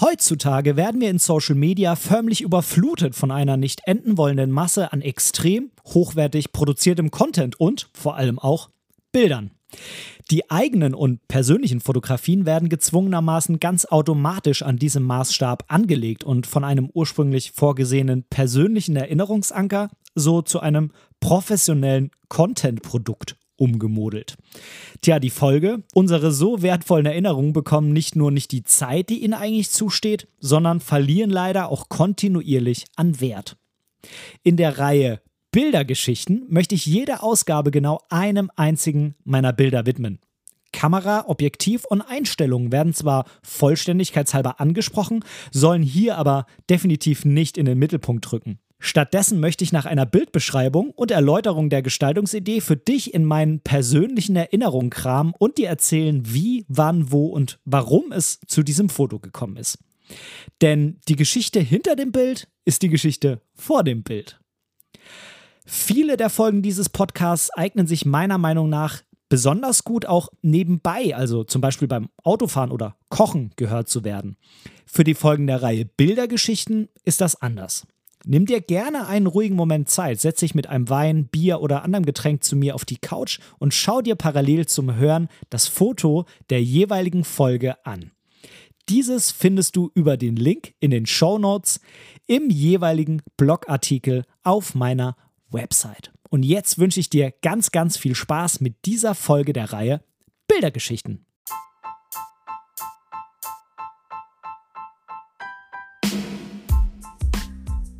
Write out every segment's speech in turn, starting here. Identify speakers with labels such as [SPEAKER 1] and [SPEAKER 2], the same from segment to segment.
[SPEAKER 1] Heutzutage werden wir in Social Media förmlich überflutet von einer nicht enden wollenden Masse an extrem hochwertig produziertem Content und vor allem auch Bildern. Die eigenen und persönlichen Fotografien werden gezwungenermaßen ganz automatisch an diesem Maßstab angelegt und von einem ursprünglich vorgesehenen persönlichen Erinnerungsanker so zu einem professionellen Content-Produkt umgemodelt. Tja, die Folge, unsere so wertvollen Erinnerungen bekommen nicht nur nicht die Zeit, die ihnen eigentlich zusteht, sondern verlieren leider auch kontinuierlich an Wert. In der Reihe Bildergeschichten möchte ich jede Ausgabe genau einem einzigen meiner Bilder widmen. Kamera, Objektiv und Einstellungen werden zwar vollständigkeitshalber angesprochen, sollen hier aber definitiv nicht in den Mittelpunkt rücken. Stattdessen möchte ich nach einer Bildbeschreibung und Erläuterung der Gestaltungsidee für dich in meinen persönlichen Erinnerungen kramen und dir erzählen, wie, wann, wo und warum es zu diesem Foto gekommen ist. Denn die Geschichte hinter dem Bild ist die Geschichte vor dem Bild. Viele der Folgen dieses Podcasts eignen sich meiner Meinung nach besonders gut auch nebenbei, also zum Beispiel beim Autofahren oder Kochen gehört zu werden. Für die Folgen der Reihe Bildergeschichten ist das anders. Nimm dir gerne einen ruhigen Moment Zeit, setz dich mit einem Wein, Bier oder anderem Getränk zu mir auf die Couch und schau dir parallel zum Hören das Foto der jeweiligen Folge an. Dieses findest du über den Link in den Show Notes im jeweiligen Blogartikel auf meiner Website. Und jetzt wünsche ich dir ganz, ganz viel Spaß mit dieser Folge der Reihe Bildergeschichten.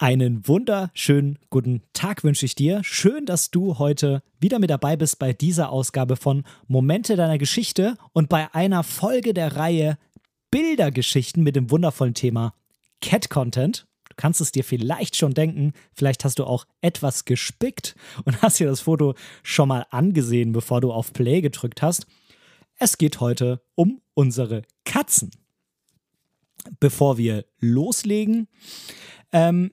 [SPEAKER 1] Einen wunderschönen guten Tag wünsche ich dir. Schön, dass du heute wieder mit dabei bist bei dieser Ausgabe von Momente deiner Geschichte und bei einer Folge der Reihe Bildergeschichten mit dem wundervollen Thema Cat Content kannst es dir vielleicht schon denken, vielleicht hast du auch etwas gespickt und hast dir das Foto schon mal angesehen, bevor du auf Play gedrückt hast. Es geht heute um unsere Katzen. Bevor wir loslegen, ähm,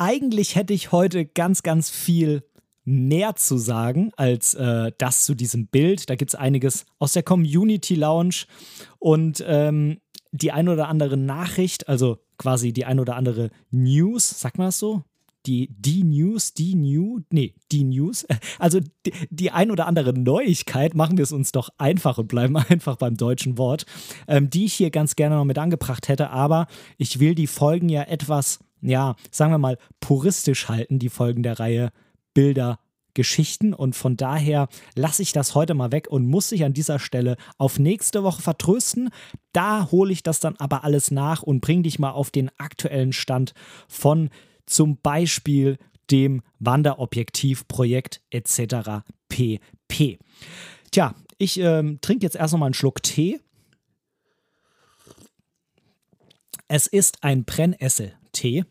[SPEAKER 1] eigentlich hätte ich heute ganz, ganz viel mehr zu sagen als äh, das zu diesem Bild. Da gibt es einiges aus der Community Lounge und ähm, die ein oder andere Nachricht, also quasi die ein oder andere News, sagt man das so? Die, die News, die New, nee, die News. Also die, die ein oder andere Neuigkeit, machen wir es uns doch einfach und bleiben einfach beim deutschen Wort, ähm, die ich hier ganz gerne noch mit angebracht hätte. Aber ich will die Folgen ja etwas, ja, sagen wir mal, puristisch halten, die Folgen der Reihe Bilder Geschichten und von daher lasse ich das heute mal weg und muss sich an dieser Stelle auf nächste Woche vertrösten. Da hole ich das dann aber alles nach und bringe dich mal auf den aktuellen Stand von zum Beispiel dem Wanderobjektivprojekt etc. pp. Tja, ich ähm, trinke jetzt erst noch mal einen Schluck Tee. Es ist ein Brennnessel-Tee.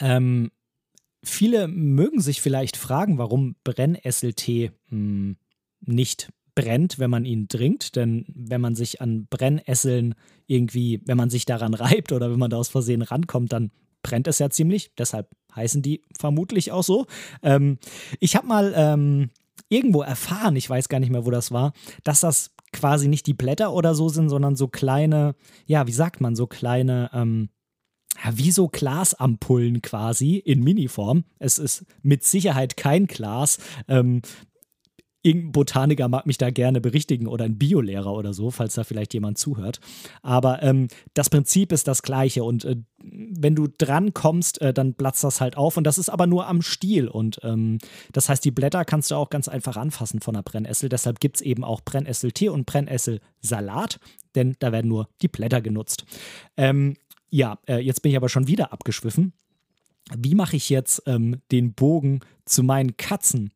[SPEAKER 1] Ähm, Viele mögen sich vielleicht fragen, warum Brennesseltee hm, nicht brennt, wenn man ihn trinkt. Denn wenn man sich an Brennesseln irgendwie, wenn man sich daran reibt oder wenn man da aus Versehen rankommt, dann brennt es ja ziemlich. Deshalb heißen die vermutlich auch so. Ähm, ich habe mal ähm, irgendwo erfahren, ich weiß gar nicht mehr, wo das war, dass das quasi nicht die Blätter oder so sind, sondern so kleine, ja, wie sagt man, so kleine, ähm, wie so Glasampullen quasi in Miniform. Es ist mit Sicherheit kein Glas. Ähm, irgendein Botaniker mag mich da gerne berichtigen oder ein Biolehrer oder so, falls da vielleicht jemand zuhört. Aber ähm, das Prinzip ist das gleiche und äh, wenn du dran kommst, äh, dann platzt das halt auf und das ist aber nur am Stiel und ähm, das heißt, die Blätter kannst du auch ganz einfach anfassen von der Brennessel. Deshalb gibt es eben auch Brennesseltee und Brennnesselsalat, denn da werden nur die Blätter genutzt. Ähm, ja, äh, jetzt bin ich aber schon wieder abgeschwiffen. Wie mache ich jetzt ähm, den Bogen zu meinen Katzen?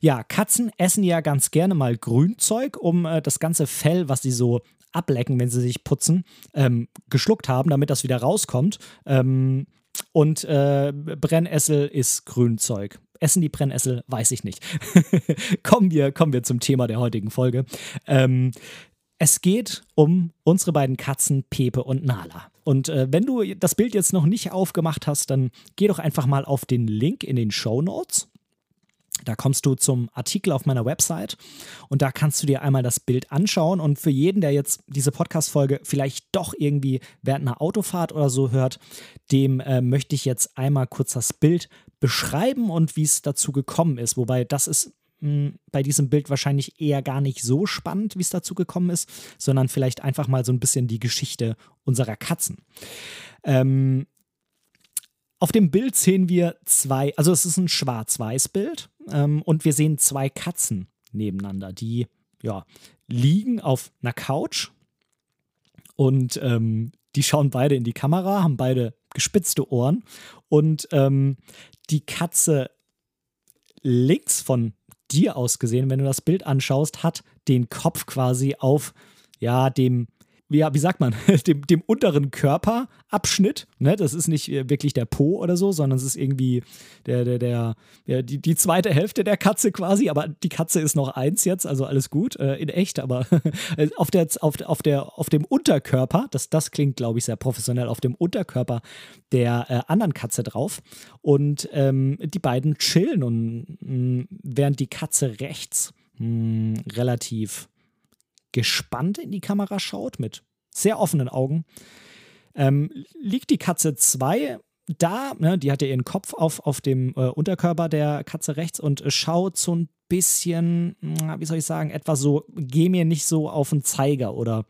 [SPEAKER 1] Ja, Katzen essen ja ganz gerne mal Grünzeug, um äh, das ganze Fell, was sie so ablecken, wenn sie sich putzen, ähm, geschluckt haben, damit das wieder rauskommt. Ähm, Und äh, Brennessel ist Grünzeug. Essen die Brennessel? Weiß ich nicht. kommen, wir, kommen wir zum Thema der heutigen Folge. Ähm, es geht um unsere beiden Katzen Pepe und Nala. Und äh, wenn du das Bild jetzt noch nicht aufgemacht hast, dann geh doch einfach mal auf den Link in den Show Notes. Da kommst du zum Artikel auf meiner Website und da kannst du dir einmal das Bild anschauen. Und für jeden, der jetzt diese Podcast-Folge vielleicht doch irgendwie während einer Autofahrt oder so hört, dem äh, möchte ich jetzt einmal kurz das Bild beschreiben und wie es dazu gekommen ist. Wobei das ist mh, bei diesem Bild wahrscheinlich eher gar nicht so spannend, wie es dazu gekommen ist, sondern vielleicht einfach mal so ein bisschen die Geschichte unserer Katzen. Ähm, auf dem Bild sehen wir zwei, also es ist ein Schwarz-Weiß-Bild ähm, und wir sehen zwei Katzen nebeneinander, die ja, liegen auf einer Couch und ähm, die schauen beide in die Kamera, haben beide gespitzte Ohren und ähm, die Katze links von dir aus gesehen, wenn du das Bild anschaust, hat den Kopf quasi auf ja dem ja, wie sagt man, dem, dem unteren Körperabschnitt. Ne? Das ist nicht äh, wirklich der Po oder so, sondern es ist irgendwie der, der, der, der die, die zweite Hälfte der Katze quasi. Aber die Katze ist noch eins jetzt, also alles gut, äh, in echt. Aber auf, der, auf, auf, der, auf dem Unterkörper, das, das klingt, glaube ich, sehr professionell, auf dem Unterkörper der äh, anderen Katze drauf. Und ähm, die beiden chillen und mh, mm, während die Katze rechts mh, mm, relativ gespannt in die Kamera schaut, mit sehr offenen Augen, ähm, liegt die Katze 2 da, ne, die hat ja ihren Kopf auf, auf dem äh, Unterkörper der Katze rechts und äh, schaut so ein bisschen, wie soll ich sagen, etwa so, geh mir nicht so auf den Zeiger oder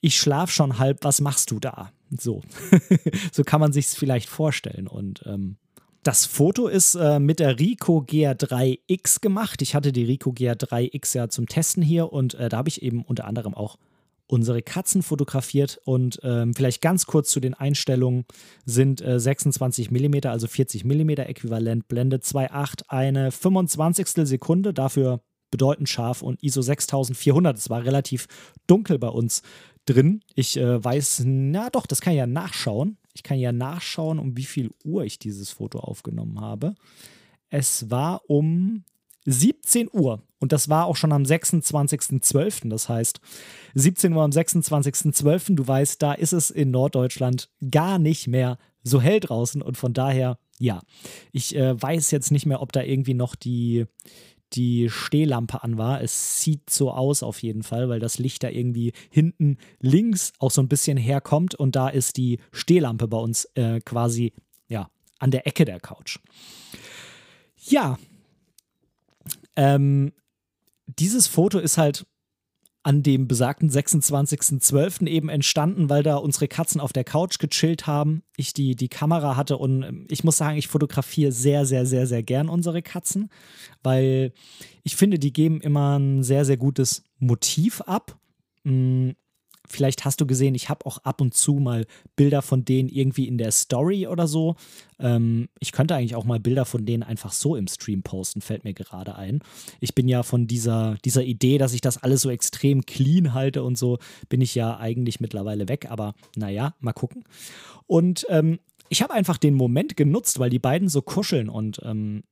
[SPEAKER 1] ich schlaf schon halb, was machst du da? So, so kann man sich es vielleicht vorstellen und ähm, das Foto ist äh, mit der Rico GR3X gemacht. Ich hatte die Rico GR3X ja zum Testen hier und äh, da habe ich eben unter anderem auch unsere Katzen fotografiert und ähm, vielleicht ganz kurz zu den Einstellungen sind äh, 26 mm, also 40 mm äquivalent, Blende 2.8, eine 25. Sekunde, dafür bedeutend scharf und ISO 6400. Es war relativ dunkel bei uns drin. Ich äh, weiß, na doch, das kann ich ja nachschauen. Ich kann ja nachschauen, um wie viel Uhr ich dieses Foto aufgenommen habe. Es war um 17 Uhr und das war auch schon am 26.12. Das heißt, 17 Uhr am 26.12. Du weißt, da ist es in Norddeutschland gar nicht mehr so hell draußen und von daher, ja, ich äh, weiß jetzt nicht mehr, ob da irgendwie noch die, die Stehlampe an war. Es sieht so aus auf jeden Fall, weil das Licht da irgendwie hinten links auch so ein bisschen herkommt und da ist die Stehlampe bei uns äh, quasi ja an der Ecke der Couch. Ja, ähm, dieses Foto ist halt an dem besagten 26.12. eben entstanden, weil da unsere Katzen auf der Couch gechillt haben. Ich die, die Kamera hatte und ähm, ich muss sagen, ich fotografiere sehr, sehr, sehr, sehr gern unsere Katzen, weil ich finde, die geben immer ein sehr, sehr gutes Motiv ab. Vielleicht hast du gesehen, ich habe auch ab und zu mal Bilder von denen irgendwie in der Story oder so. Ähm, ich könnte eigentlich auch mal Bilder von denen einfach so im Stream posten, fällt mir gerade ein. Ich bin ja von dieser, dieser Idee, dass ich das alles so extrem clean halte und so, bin ich ja eigentlich mittlerweile weg. Aber naja, mal gucken. Und ähm, ich habe einfach den Moment genutzt, weil die beiden so kuscheln und ähm,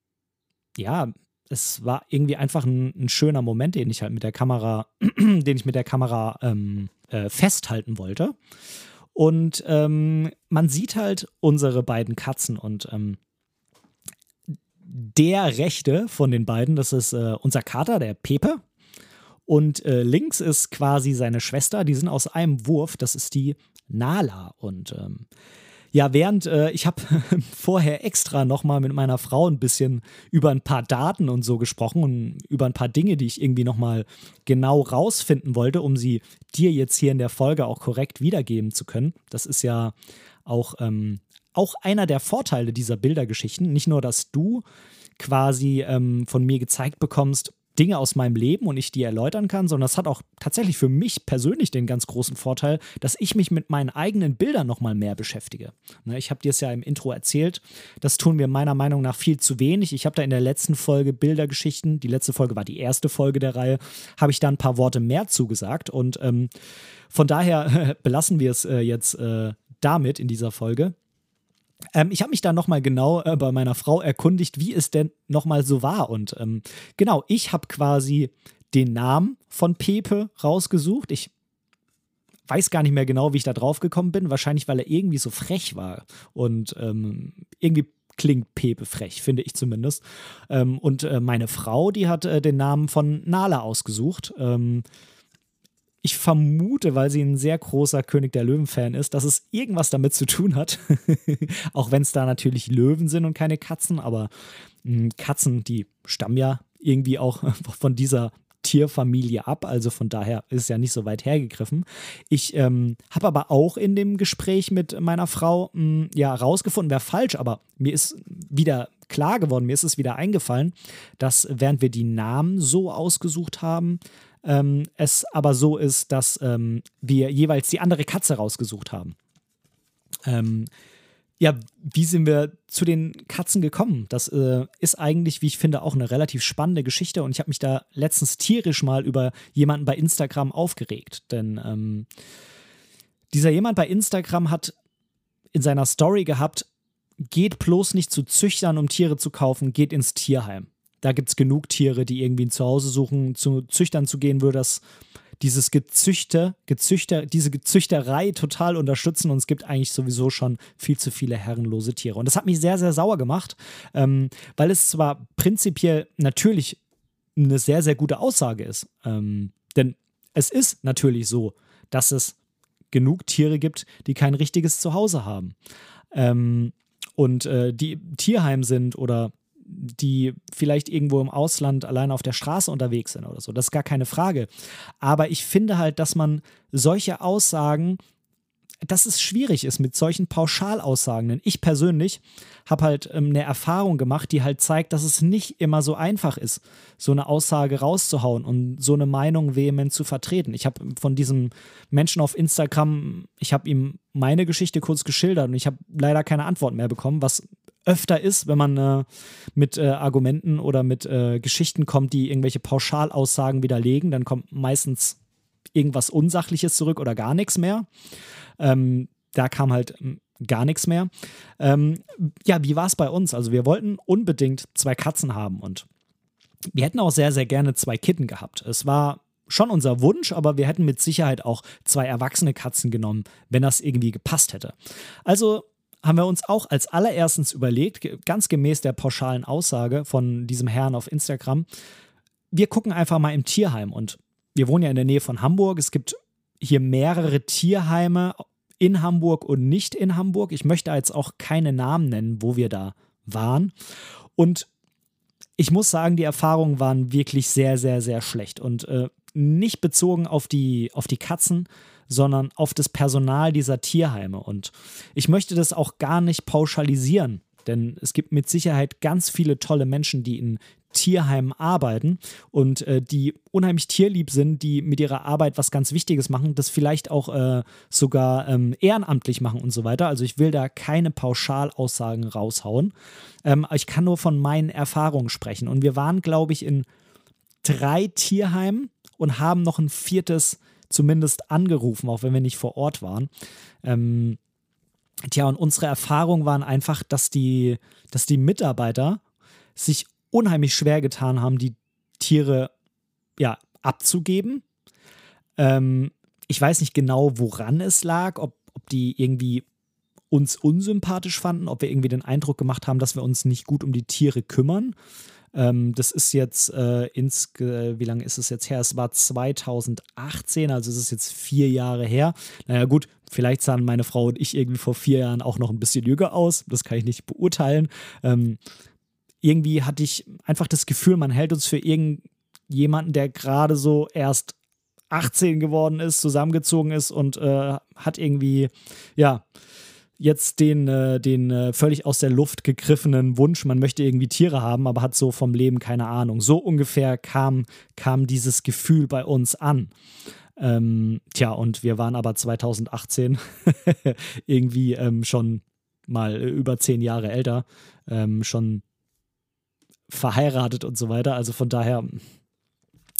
[SPEAKER 1] ja, es war irgendwie einfach ein, ein, schöner Moment, den ich halt mit der Kamera, den ich mit der Kamera ähm, äh, festhalten wollte. Und ähm, man sieht halt unsere beiden Katzen und ähm, der rechte von den beiden, das ist äh, unser Kater, der Pepe. Und äh, links ist quasi seine Schwester, die sind aus einem Wurf, das ist die Nala. Und ähm, ja, während äh, ich habe vorher extra nochmal mit meiner Frau ein bisschen über ein paar Daten und so gesprochen und über ein paar Dinge, die ich irgendwie nochmal genau rausfinden wollte, um sie dir jetzt hier in der Folge auch korrekt wiedergeben zu können. Das ist ja auch, ähm, auch einer der Vorteile dieser Bildergeschichten. Nicht nur, dass du quasi ähm, von mir gezeigt bekommst, Dinge aus meinem Leben und ich die erläutern kann, sondern das hat auch tatsächlich für mich persönlich den ganz großen Vorteil, dass ich mich mit meinen eigenen Bildern nochmal mehr beschäftige. Ne, ich habe dir es ja im Intro erzählt, das tun wir meiner Meinung nach viel zu wenig. Ich habe da in der letzten Folge Bildergeschichten, die letzte Folge war die erste Folge der Reihe, habe ich da ein paar Worte mehr zugesagt und ähm, von daher belassen wir es äh, jetzt äh, damit in dieser Folge. Ähm, ich habe mich da nochmal genau äh, bei meiner Frau erkundigt, wie es denn nochmal so war. Und ähm, genau, ich habe quasi den Namen von Pepe rausgesucht. Ich weiß gar nicht mehr genau, wie ich da drauf gekommen bin. Wahrscheinlich, weil er irgendwie so frech war. Und ähm, irgendwie klingt Pepe frech, finde ich zumindest. Ähm, und äh, meine Frau, die hat äh, den Namen von Nala ausgesucht. Ich vermute, weil sie ein sehr großer König der Löwen-Fan ist, dass es irgendwas damit zu tun hat. Auch wenn es da natürlich Löwen sind und keine Katzen, aber mh, hm, Katzen, die stammen ja irgendwie auch von dieser Tierfamilie ab, also von daher ist es ja nicht so weit hergegriffen. Ich ähm, habe aber auch in dem Gespräch mit meiner Frau mh, hm, ja rausgefunden, wäre falsch, aber mir ist wieder klar geworden, mir ist es wieder eingefallen, dass während wir die Namen so ausgesucht haben, ähm, es aber so ist, dass ähm, wir jeweils die andere Katze rausgesucht haben. Ähm, ja, wie sind wir zu den Katzen gekommen? Das äh, ist eigentlich, wie ich finde, auch eine relativ spannende Geschichte und ich habe mich da letztens tierisch mal über jemanden bei Instagram aufgeregt. Denn ähm, dieser jemand bei Instagram hat in seiner Story gehabt, geht bloß nicht zu Züchtern, um Tiere zu kaufen, geht ins Tierheim da gibt es genug Tiere, die irgendwie ein Zuhause suchen. Zu Züchtern zu gehen, würde das dieses Gezüchte, Gezüchter, diese Gezüchterei total unterstützen und es gibt eigentlich sowieso schon viel zu viele herrenlose Tiere. Und das hat mich sehr, sehr sauer gemacht, ähm, weil es zwar prinzipiell natürlich eine sehr, sehr gute Aussage ist. Ähm, denn es ist natürlich so, dass es genug Tiere gibt, die kein richtiges Zuhause haben. Ähm, und äh, die Tierheim sind oder die vielleicht irgendwo im Ausland allein auf der Straße unterwegs sind oder so. Das ist gar keine Frage. Aber ich finde halt, dass man solche Aussagen, dass es schwierig ist mit solchen Pauschalaussagen. Denn ich persönlich habe halt ähm, eine Erfahrung gemacht, die halt zeigt, dass es nicht immer so einfach ist, so eine Aussage rauszuhauen und so eine Meinung vehement zu vertreten. Ich habe von diesem Menschen auf Instagram, ich habe ihm meine Geschichte kurz geschildert und ich habe leider keine Antwort mehr bekommen, was öfter ist, wenn man äh, mit äh, Argumenten oder mit äh, Geschichten kommt, die irgendwelche Pauschalaussagen widerlegen, dann kommt meistens irgendwas Unsachliches zurück oder gar nichts mehr. Ähm, da kam halt hm, gar nichts mehr. Ähm, ja, wie war es bei uns? Also wir wollten unbedingt zwei Katzen haben und wir hätten auch sehr, sehr gerne zwei Kitten gehabt. Es war schon unser Wunsch, aber wir hätten mit Sicherheit auch zwei erwachsene Katzen genommen, wenn das irgendwie gepasst hätte. Also haben wir uns auch als allererstens überlegt, ganz gemäß der pauschalen Aussage von diesem Herrn auf Instagram, wir gucken einfach mal im Tierheim und wir wohnen ja in der Nähe von Hamburg. Es gibt hier mehrere Tierheime in Hamburg und nicht in Hamburg. Ich möchte jetzt auch keine Namen nennen, wo wir da waren. Und ich muss sagen, die Erfahrungen waren wirklich sehr, sehr, sehr schlecht und äh, nicht bezogen auf die, auf die Katzen, sondern auf das Personal dieser Tierheime. Und ich möchte das auch gar nicht pauschalisieren, denn es gibt mit Sicherheit ganz viele tolle Menschen, die in Tierheimen arbeiten und äh, die unheimlich tierlieb sind, die mit ihrer Arbeit was ganz Wichtiges machen, das vielleicht auch äh, sogar ähm, ehrenamtlich machen und so weiter. Also ich will da keine Pauschalaussagen raushauen. Ähm, ich kann nur von meinen Erfahrungen sprechen. Und wir waren, glaube ich, in drei Tierheimen und haben noch ein viertes zumindest angerufen, auch wenn wir nicht vor Ort waren. Ähm, tja, und unsere Erfahrungen waren einfach, dass die, dass die Mitarbeiter sich unheimlich schwer getan haben, die Tiere ja, abzugeben. Ähm, ich weiß nicht genau, woran es lag, ob, ob die irgendwie uns unsympathisch fanden, ob wir irgendwie den Eindruck gemacht haben, dass wir uns nicht gut um die Tiere kümmern. Ähm, das ist jetzt äh, ins, wie lange ist es jetzt her? Es war 2018, also es ist jetzt vier Jahre her. Naja, gut, vielleicht sahen meine Frau und ich irgendwie vor vier Jahren auch noch ein bisschen jünger aus. Das kann ich nicht beurteilen. Ähm, irgendwie hatte ich einfach das Gefühl, man hält uns für irgendjemanden, der gerade so erst 18 geworden ist, zusammengezogen ist und äh, hat irgendwie, ja, jetzt den, äh, den äh, völlig aus der Luft gegriffenen Wunsch, man möchte irgendwie Tiere haben, aber hat so vom Leben keine Ahnung. So ungefähr kam, kam dieses Gefühl bei uns an. Ähm, tja, und wir waren aber 2018 irgendwie ähm, schon mal über zehn Jahre älter, ähm, schon verheiratet und so weiter. Also von daher,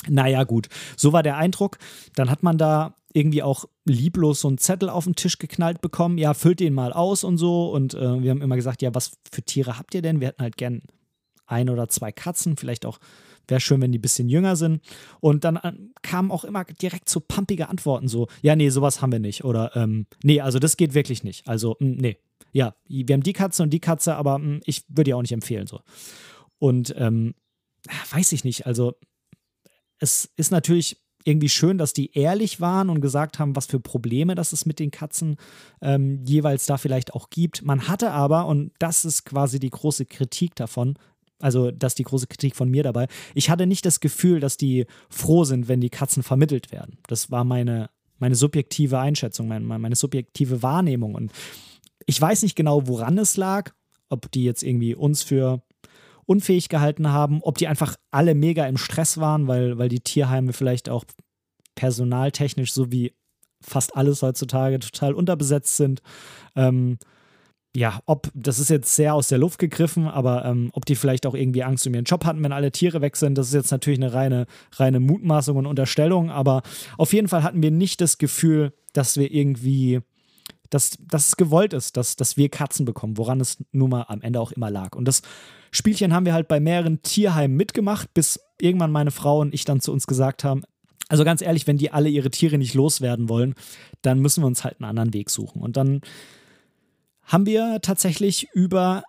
[SPEAKER 1] naja, gut. So war der Eindruck. Dann hat man da irgendwie auch lieblos so einen Zettel auf den Tisch geknallt bekommen. Ja, füllt den mal aus und so. Und äh, wir haben immer gesagt, ja, was für Tiere habt ihr denn? Wir hätten halt gern ein oder zwei Katzen, vielleicht auch wäre schön, wenn die ein bisschen jünger sind. Und dann äh, kamen auch immer direkt so pumpige Antworten, so, ja, nee, sowas haben wir nicht. Oder, ähm, nee, also das geht wirklich nicht. Also, mh, hm, nee. Ja, wir haben die Katze und die Katze, aber mh, hm, ich würde die auch nicht empfehlen, so. Und, ähm, weiß ich nicht, also, es ist natürlich irgendwie schön, dass die ehrlich waren und gesagt haben, was für Probleme das es mit den Katzen ähm, jeweils da vielleicht auch gibt. Man hatte aber, und das ist quasi die große Kritik davon, also das ist die große Kritik von mir dabei, ich hatte nicht das Gefühl, dass die froh sind, wenn die Katzen vermittelt werden. Das war meine, meine subjektive Einschätzung, meine, meine subjektive Wahrnehmung. Und ich weiß nicht genau, woran es lag, ob die jetzt irgendwie uns für unfähig gehalten haben, ob die einfach alle mega im Stress waren, weil, weil die Tierheime vielleicht auch personaltechnisch so wie fast alles heutzutage total unterbesetzt sind. Ähm, ja, ob, das ist jetzt sehr aus der Luft gegriffen, aber ähm, ob die vielleicht auch irgendwie Angst um ihren Job hatten, wenn alle Tiere weg sind, das ist jetzt natürlich eine reine, reine Mutmaßung und Unterstellung, aber auf jeden Fall hatten wir nicht das Gefühl, dass wir irgendwie, dass, dass es gewollt ist, dass, dass wir Katzen bekommen, woran es nun mal am Ende auch immer lag. Und das Spielchen haben wir halt bei mehreren Tierheimen mitgemacht, bis irgendwann meine Frau und ich dann zu uns gesagt haben, also ganz ehrlich, wenn die alle ihre Tiere nicht loswerden wollen, dann müssen wir uns halt einen anderen Weg suchen. Und dann haben wir tatsächlich über,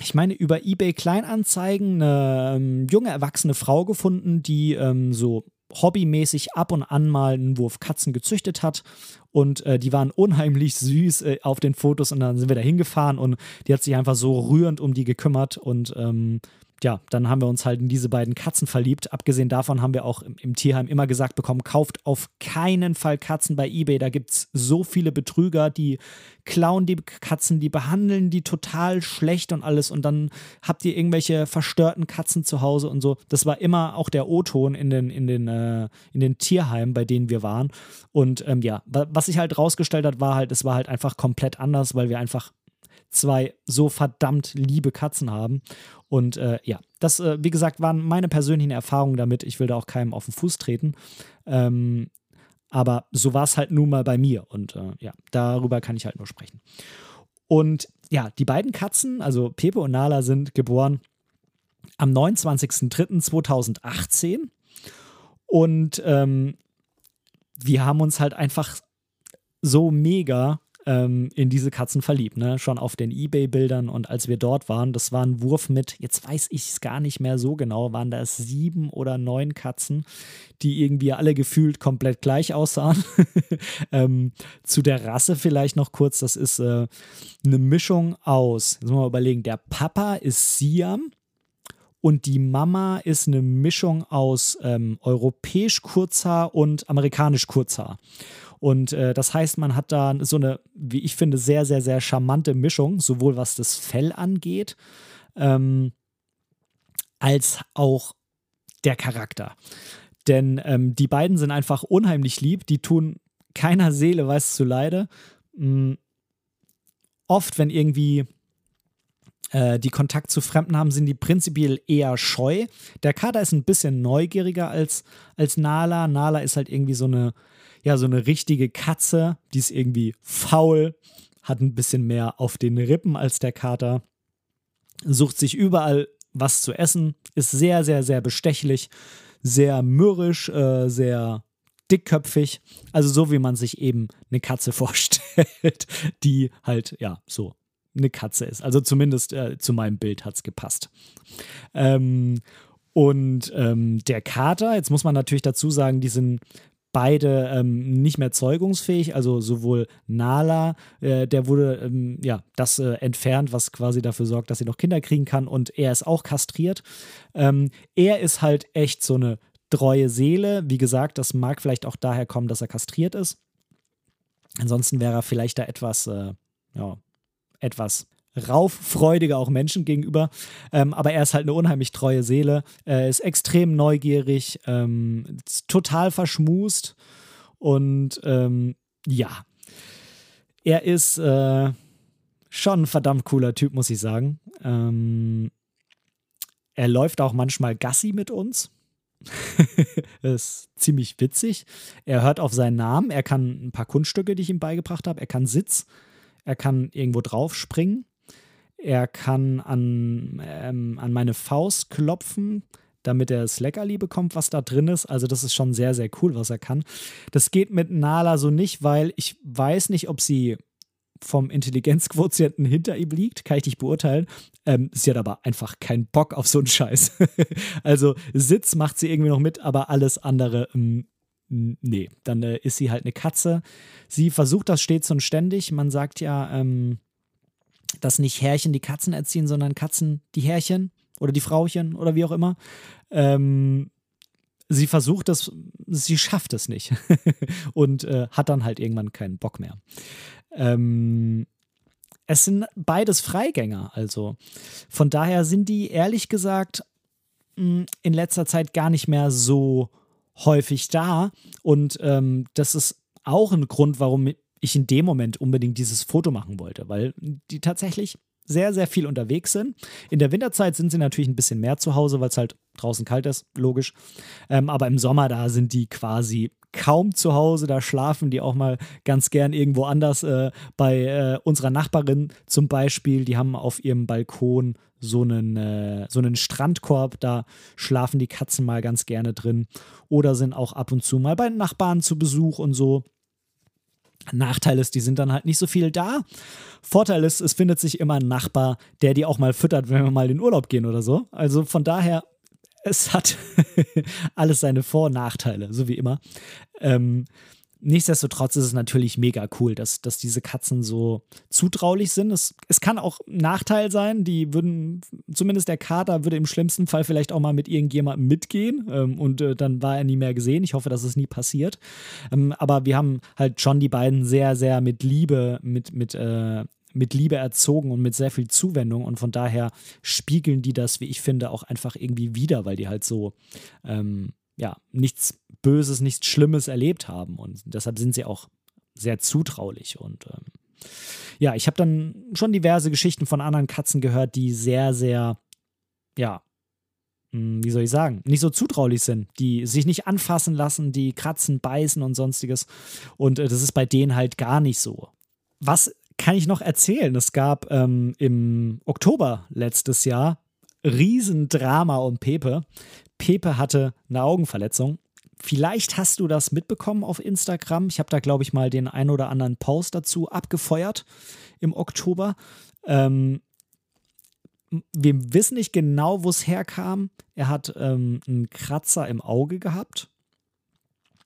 [SPEAKER 1] ich meine, über eBay Kleinanzeigen eine ähm, junge erwachsene Frau gefunden, die ähm, so hobbymäßig ab und an mal einen Wurf Katzen gezüchtet hat. Und äh, die waren unheimlich süß äh, auf den Fotos und dann sind wir da hingefahren und die hat sich einfach so rührend um die gekümmert und ähm, ja, dann haben wir uns halt in diese beiden Katzen verliebt. Abgesehen davon haben wir auch im, im Tierheim immer gesagt bekommen, kauft auf keinen Fall Katzen bei eBay. Da gibt es so viele Betrüger, die klauen die Katzen, die behandeln die total schlecht und alles. Und dann habt ihr irgendwelche verstörten Katzen zu Hause und so. Das war immer auch der O-Ton in den, in, den, äh, in den Tierheimen, bei denen wir waren. Und ähm, ja, was sich halt rausgestellt hat, war halt, es war halt einfach komplett anders, weil wir einfach zwei so verdammt liebe Katzen haben. Und äh, ja, das, äh, wie gesagt, waren meine persönlichen Erfahrungen damit. Ich will da auch keinem auf den Fuß treten. Ähm, aber so war es halt nun mal bei mir. Und äh, ja, darüber kann ich halt nur sprechen. Und ja, die beiden Katzen, also Pepe und Nala, sind geboren am 29.03.2018. Und ähm, wir haben uns halt einfach so mega ähm, in diese Katzen verliebt, ne? Schon auf den Ebay-Bildern und als wir dort waren, das war ein Wurf mit, jetzt weiß ich es gar nicht mehr so genau, waren das sieben oder neun Katzen, die irgendwie alle gefühlt komplett gleich aussahen. ähm, zu der Rasse vielleicht noch kurz, das ist äh, eine Mischung aus, jetzt müssen wir mal überlegen, der Papa ist Siam. Und die Mama ist eine Mischung aus ähm, europäisch Kurzhaar und amerikanisch Kurzhaar. Und äh, das heißt, man hat da so eine, wie ich finde, sehr, sehr, sehr charmante Mischung, sowohl was das Fell angeht, ähm, als auch der Charakter. Denn ähm, die beiden sind einfach unheimlich lieb, die tun keiner Seele was zu Leide. Mhm. Oft, wenn irgendwie äh, die Kontakt zu Fremden haben, sind die prinzipiell eher scheu. Der Kater ist ein bisschen neugieriger als, als Nala. Nala ist halt irgendwie so eine, ja, so eine richtige Katze, die ist irgendwie faul, hat ein bisschen mehr auf den Rippen als der Kater, sucht sich überall was zu essen, ist sehr, sehr, sehr bestechlich, sehr mürrisch, äh, sehr dickköpfig, also so wie man sich eben eine Katze vorstellt, die halt, ja, so eine Katze ist. Also zumindest äh, zu meinem Bild hat es gepasst. Ähm, und ähm, der Kater, jetzt muss man natürlich dazu sagen, die sind beide ähm, nicht mehr zeugungsfähig. Also sowohl Nala, äh, der wurde ähm, ja das äh, entfernt, was quasi dafür sorgt, dass sie noch Kinder kriegen kann, und er ist auch kastriert. Ähm, er ist halt echt so eine treue Seele. Wie gesagt, das mag vielleicht auch daher kommen, dass er kastriert ist. Ansonsten wäre er vielleicht da etwas, äh, ja, etwas rauffreudiger auch Menschen gegenüber. Ähm, aber er ist halt eine unheimlich treue Seele. Er ist extrem neugierig, ähm, total verschmust und ähm, ja, er ist äh, schon ein verdammt cooler Typ, muss ich sagen. Ähm, er läuft auch manchmal Gassi mit uns. ist ziemlich witzig. Er hört auf seinen Namen, er kann ein paar Kunststücke, die ich ihm beigebracht habe, er kann Sitz, er kann irgendwo drauf springen, er kann an, ähm, an meine Faust klopfen, damit er das Leckerli bekommt, was da drin ist. Also das ist schon sehr, sehr cool, was er kann. Das geht mit Nala so nicht, weil ich weiß nicht, ob sie vom Intelligenzquotienten hinter ihm liegt, kann ich nicht beurteilen. Ähm, sie hat aber einfach keinen Bock auf so einen Scheiß. also Sitz macht sie irgendwie noch mit, aber alles andere, ähm, nee, dann äh, ist sie halt eine Katze. Sie versucht das stets und ständig. Man sagt ja, ähm, dass nicht Herrchen die Katzen erziehen, sondern Katzen die Herrchen oder die Frauchen oder wie auch immer. Ähm, sie versucht es, sie schafft es nicht und äh, hat dann halt irgendwann keinen Bock mehr. Ähm, es sind beides Freigänger, also von daher sind die ehrlich gesagt in letzter Zeit gar nicht mehr so häufig da und ähm, das ist auch ein Grund, warum ich in dem Moment unbedingt dieses Foto machen wollte, weil die tatsächlich sehr, sehr viel unterwegs sind. In der Winterzeit sind sie natürlich ein bisschen mehr zu Hause, weil es halt draußen kalt ist, logisch. Ähm, aber im Sommer, da sind die quasi kaum zu Hause, da schlafen die auch mal ganz gern irgendwo anders. Äh, bei äh, unserer Nachbarin zum Beispiel, die haben auf ihrem Balkon so einen, äh, so einen Strandkorb, da schlafen die Katzen mal ganz gerne drin oder sind auch ab und zu mal bei Nachbarn zu Besuch und so. Nachteil ist, die sind dann halt nicht so viel da. Vorteil ist, es findet sich immer ein Nachbar, der die auch mal füttert, wenn wir mal in Urlaub gehen oder so. Also von daher, es hat alles seine Vor- und Nachteile, so wie immer. Ähm, Nichtsdestotrotz ist es natürlich mega cool, dass, dass diese Katzen so zutraulich sind. Es, es kann auch ein Nachteil sein, die würden, zumindest der Kater würde im schlimmsten Fall vielleicht auch mal mit irgendjemandem mitgehen ähm, und äh, dann war er nie mehr gesehen. Ich hoffe, dass es nie passiert. Ähm, aber wir haben halt schon die beiden sehr, sehr mit Liebe, mit, mit, äh, mit Liebe erzogen und mit sehr viel Zuwendung und von daher spiegeln die das, wie ich finde, auch einfach irgendwie wieder, weil die halt so ähm, ja, nichts Böses, nichts Schlimmes erlebt haben. Und deshalb sind sie auch sehr zutraulich. Und ähm, ja, ich habe dann schon diverse Geschichten von anderen Katzen gehört, die sehr, sehr, ja, hm, wie soll ich sagen, nicht so zutraulich sind, die sich nicht anfassen lassen, die kratzen, beißen und sonstiges. Und äh, das ist bei denen halt gar nicht so. Was kann ich noch erzählen? Es gab ähm, im Oktober letztes Jahr Riesendrama um Pepe. Pepe hatte eine Augenverletzung. Vielleicht hast du das mitbekommen auf Instagram. Ich habe da, glaube ich, mal den ein oder anderen Post dazu abgefeuert im Oktober. Ähm, wir wissen nicht genau, wo es herkam. Er hat ähm, einen Kratzer im Auge gehabt.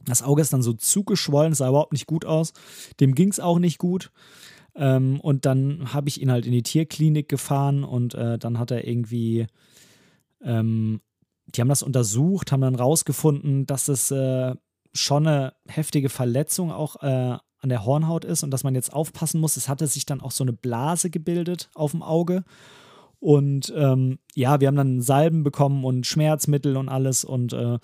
[SPEAKER 1] Das Auge ist dann so zugeschwollen, sah überhaupt nicht gut aus. Dem ging es auch nicht gut. Ähm, und dann habe ich ihn halt in die Tierklinik gefahren und äh, dann hat er irgendwie ähm, die haben das untersucht, haben dann rausgefunden, dass es äh, schon eine heftige Verletzung auch äh, an der Hornhaut ist und dass man jetzt aufpassen muss. Es hatte sich dann auch so eine Blase gebildet auf dem Auge. Und ähm, ja, wir haben dann Salben bekommen und Schmerzmittel und alles. Und äh,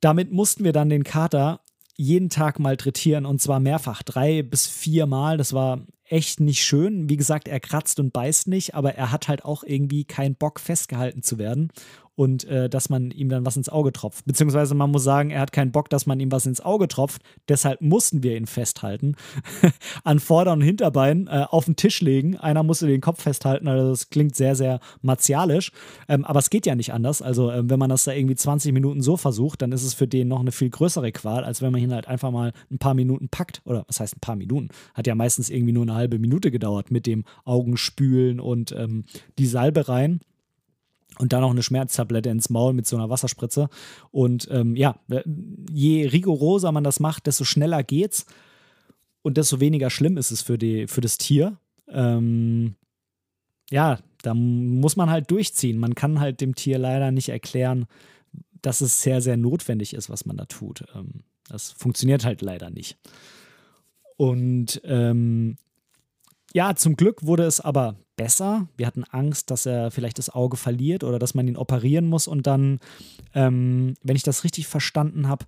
[SPEAKER 1] damit mussten wir dann den Kater jeden Tag malträtieren und zwar mehrfach, drei bis vier Mal. Das war echt nicht schön. Wie gesagt, er kratzt und beißt nicht, aber er hat halt auch irgendwie keinen Bock, festgehalten zu werden und äh, dass man ihm dann was ins Auge tropft. Beziehungsweise man muss sagen, er hat keinen Bock, dass man ihm was ins Auge tropft. Deshalb mussten wir ihn festhalten. An Vorder- und Hinterbein äh, auf den Tisch legen. Einer musste den Kopf festhalten. Also das klingt sehr, sehr martialisch. Ähm, aber es geht ja nicht anders. Also äh, wenn man das da irgendwie 20 Minuten so versucht, dann ist es für den noch eine viel größere Qual, als wenn man ihn halt einfach mal ein paar Minuten packt. Oder was heißt ein paar Minuten? Hat ja meistens irgendwie nur eine halbe Minute gedauert mit dem Augenspülen und ähm, die Salbe rein und dann noch eine Schmerztablette ins Maul mit so einer Wasserspritze. Und ähm, ja, äh, je rigoroser man das macht, desto schneller geht's und desto weniger schlimm ist es für, die, für das Tier. Ähm, ja, da muss man halt durchziehen. Man kann halt dem Tier leider nicht erklären, dass es sehr, sehr notwendig ist, was man da tut. Ähm, das funktioniert halt leider nicht. Und ähm, ja, zum Glück wurde es aber besser. Wir hatten Angst, dass er vielleicht das Auge verliert oder dass man ihn operieren muss. Und dann, ähm, wenn ich das richtig verstanden habe,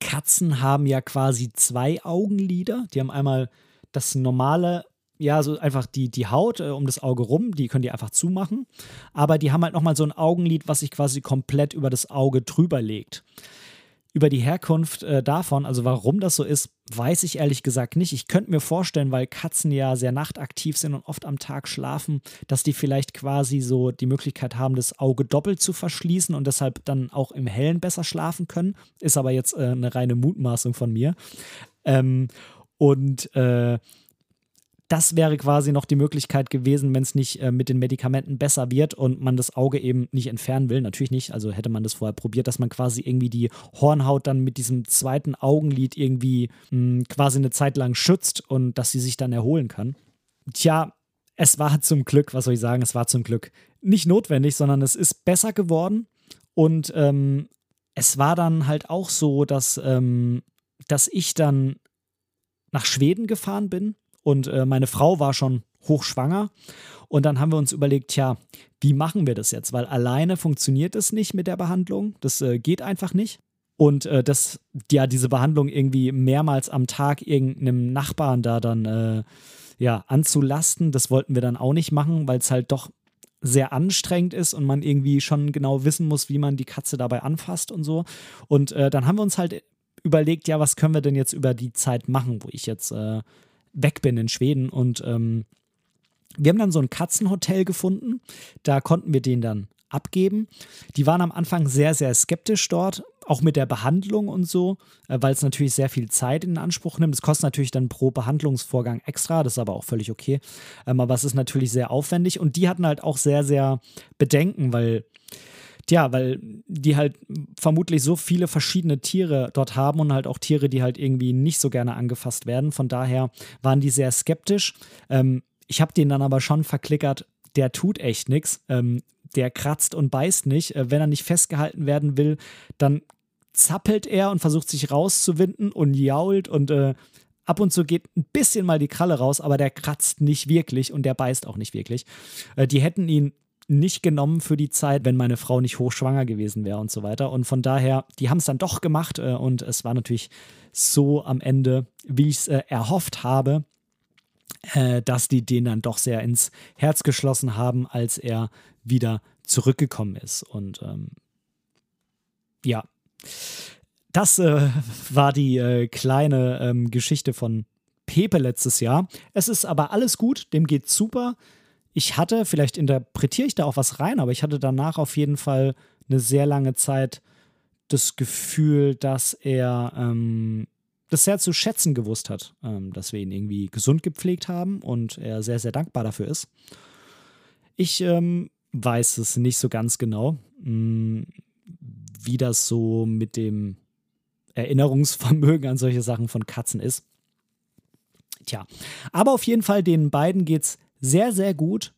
[SPEAKER 1] Katzen haben ja quasi zwei Augenlider. Die haben einmal das normale ja, so einfach die, die Haut äh, um das Auge rum, die können die einfach zumachen. Aber die haben halt nochmal so ein Augenlid, was sich quasi komplett über das Auge drüber legt. Über die Herkunft äh, davon, also warum das so ist, weiß ich ehrlich gesagt nicht. Ich könnte mir vorstellen, weil Katzen ja sehr nachtaktiv sind und oft am Tag schlafen, dass die vielleicht quasi so die Möglichkeit haben, das Auge doppelt zu verschließen und deshalb dann auch im Hellen besser schlafen können. Ist aber jetzt äh, eine reine Mutmaßung von mir. Ähm, und äh, das wäre quasi noch die Möglichkeit gewesen, wenn es nicht äh, mit den Medikamenten besser wird und man das Auge eben nicht entfernen will. Natürlich nicht, also hätte man das vorher probiert, dass man quasi irgendwie die Hornhaut dann mit diesem zweiten Augenlid irgendwie mh, hm, quasi eine Zeit lang schützt und dass sie sich dann erholen kann. Tja, es war zum Glück, was soll ich sagen, es war zum Glück nicht notwendig, sondern es ist besser geworden und ähm, es war dann halt auch so, dass, ähm, dass ich dann nach Schweden gefahren bin und äh, meine Frau war schon hochschwanger. Und dann haben wir uns überlegt, tja, wie machen wir das jetzt? Weil alleine funktioniert es nicht mit der Behandlung. Das äh, geht einfach nicht. Und äh, das, ja, diese Behandlung irgendwie mehrmals am Tag irgendeinem Nachbarn da dann äh, ja, anzulasten, das wollten wir dann auch nicht machen, weil es halt doch sehr anstrengend ist und man irgendwie schon genau wissen muss, wie man die Katze dabei anfasst und so. Und äh, dann haben wir uns halt überlegt, ja, was können wir denn jetzt über die Zeit machen, wo ich jetzt äh, weg bin in Schweden. Und ähm, wir haben dann so ein Katzenhotel gefunden. Da konnten wir den dann abgeben. Die waren am Anfang sehr, sehr skeptisch dort, auch mit der Behandlung und so, äh, weil es natürlich sehr viel Zeit in Anspruch nimmt. Es kostet natürlich dann pro Behandlungsvorgang extra, das ist aber auch völlig okay. Ähm, aber es ist natürlich sehr aufwendig und die hatten halt auch sehr, sehr Bedenken, weil Tja, weil die halt vermutlich so viele verschiedene Tiere dort haben und halt auch Tiere, die halt irgendwie nicht so gerne angefasst werden. Von daher waren die sehr skeptisch. Ähm, ich habe den dann aber schon verklickert, der tut echt nichts. Ähm, der kratzt und beißt nicht. Äh, wenn er nicht festgehalten werden will, dann zappelt er und versucht sich rauszuwinden und jault und äh, ab und zu geht ein bisschen mal die Kralle raus, aber der kratzt nicht wirklich und der beißt auch nicht wirklich. Äh, die hätten ihn nicht genommen für die Zeit, wenn meine Frau nicht hochschwanger gewesen wäre und so weiter. Und von daher, die haben es dann doch gemacht äh, und es war natürlich so am Ende, wie ich es äh, erhofft habe, äh, dass die den dann doch sehr ins Herz geschlossen haben, als er wieder zurückgekommen ist. Und ähm, ja, das äh, war die äh, kleine ähm, Geschichte von Pepe letztes Jahr. Es ist aber alles gut, dem geht's super ich hatte, vielleicht interpretiere ich da auch was rein, aber ich hatte danach auf jeden Fall eine sehr lange Zeit das Gefühl, dass er ähm, das sehr zu schätzen gewusst hat, ähm, dass wir ihn irgendwie gesund gepflegt haben und er sehr, sehr dankbar dafür ist. Ich ähm, weiß es nicht so ganz genau, mh, hm, wie das so mit dem Erinnerungsvermögen an solche Sachen von Katzen ist. Tja, aber auf jeden Fall, den beiden geht es sehr, sehr gut.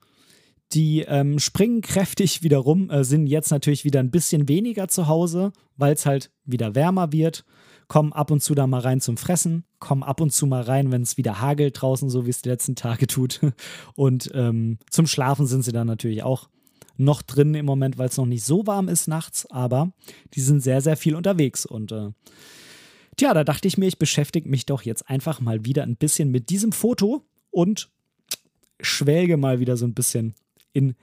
[SPEAKER 1] Die ähm, springen kräftig wieder rum, äh, sind jetzt natürlich wieder ein bisschen weniger zu Hause, weil es halt wieder wärmer wird. Kommen ab und zu da mal rein zum Fressen, kommen ab und zu mal rein, wenn es wieder hagelt draußen, so wie es die letzten Tage tut. Und ähm, zum Schlafen sind sie dann natürlich auch noch drin im Moment, weil es noch nicht so warm ist nachts, aber die sind sehr, sehr viel unterwegs. Und äh, tja, da dachte ich mir, ich beschäftige mich doch jetzt einfach mal wieder ein bisschen mit diesem Foto und schwelge mal wieder so ein bisschen in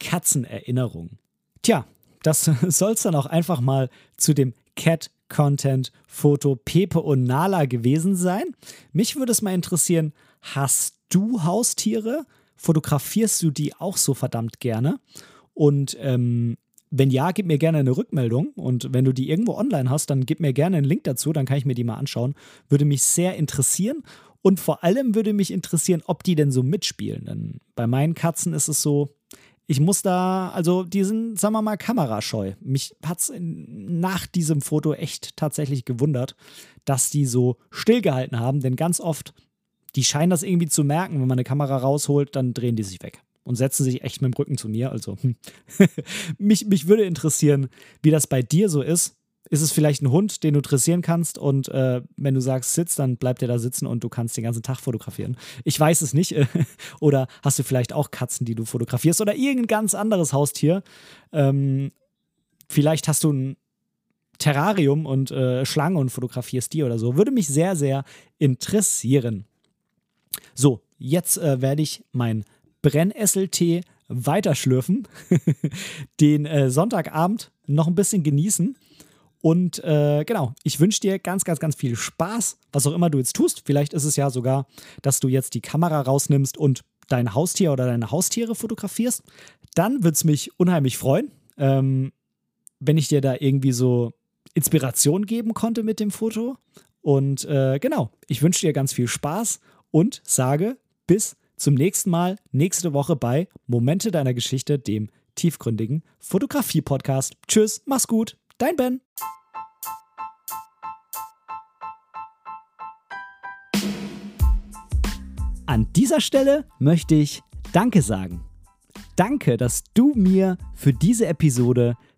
[SPEAKER 1] Katzenerinnerung. Tja, das soll es dann auch einfach mal zu dem Cat Content Foto Pepe und Nala gewesen sein. Mich würde es mal interessieren, hast du Haustiere? Fotografierst du die auch so verdammt gerne? Und ähm, wenn ja, gib mir gerne eine Rückmeldung. Und wenn du die irgendwo online hast, dann gib mir gerne einen Link dazu, dann kann ich mir die mal anschauen. Würde mich sehr interessieren. Und vor allem würde mich interessieren, ob die denn so mitspielen. Denn bei meinen Katzen ist es so, ich muss da, also die sind, sagen wir mal, kamerascheu. Mich hat es nach diesem Foto echt tatsächlich gewundert, dass die so stillgehalten haben, denn ganz oft, die scheinen das irgendwie zu merken, wenn man eine Kamera rausholt, dann drehen die sich weg und setzen sich echt mit dem Rücken zu mir. Also hm. mich, mich würde interessieren, wie das bei dir so ist ist es vielleicht ein Hund, den du dressieren kannst und äh, wenn du sagst, sitz, dann bleibt er da sitzen und du kannst den ganzen Tag fotografieren. Ich weiß es nicht. oder hast du vielleicht auch Katzen, die du fotografierst oder irgendein ganz anderes Haustier? Ähm, vielleicht hast du ein Terrarium und äh, Schlange und fotografierst die oder so. Würde mich sehr, sehr interessieren. So, jetzt äh, werde ich mein Brennesseltee weiterschlürfen, den äh, Sonntagabend noch ein bisschen genießen. Und äh, genau, ich wünsche dir ganz, ganz, ganz viel Spaß, was auch immer du jetzt tust. Vielleicht ist es ja sogar, dass du jetzt die Kamera rausnimmst und dein Haustier oder deine Haustiere fotografierst. Dann würde es mich unheimlich freuen, ähm, wenn ich dir da irgendwie so Inspiration geben konnte mit dem Foto. Und äh, genau, ich wünsche dir ganz viel Spaß und sage bis zum nächsten Mal, nächste Woche bei Momente deiner Geschichte, dem tiefgründigen Fotografie-Podcast. Tschüss, mach's gut, dein Ben. An dieser Stelle möchte ich Danke sagen. Danke, dass du mir für diese Episode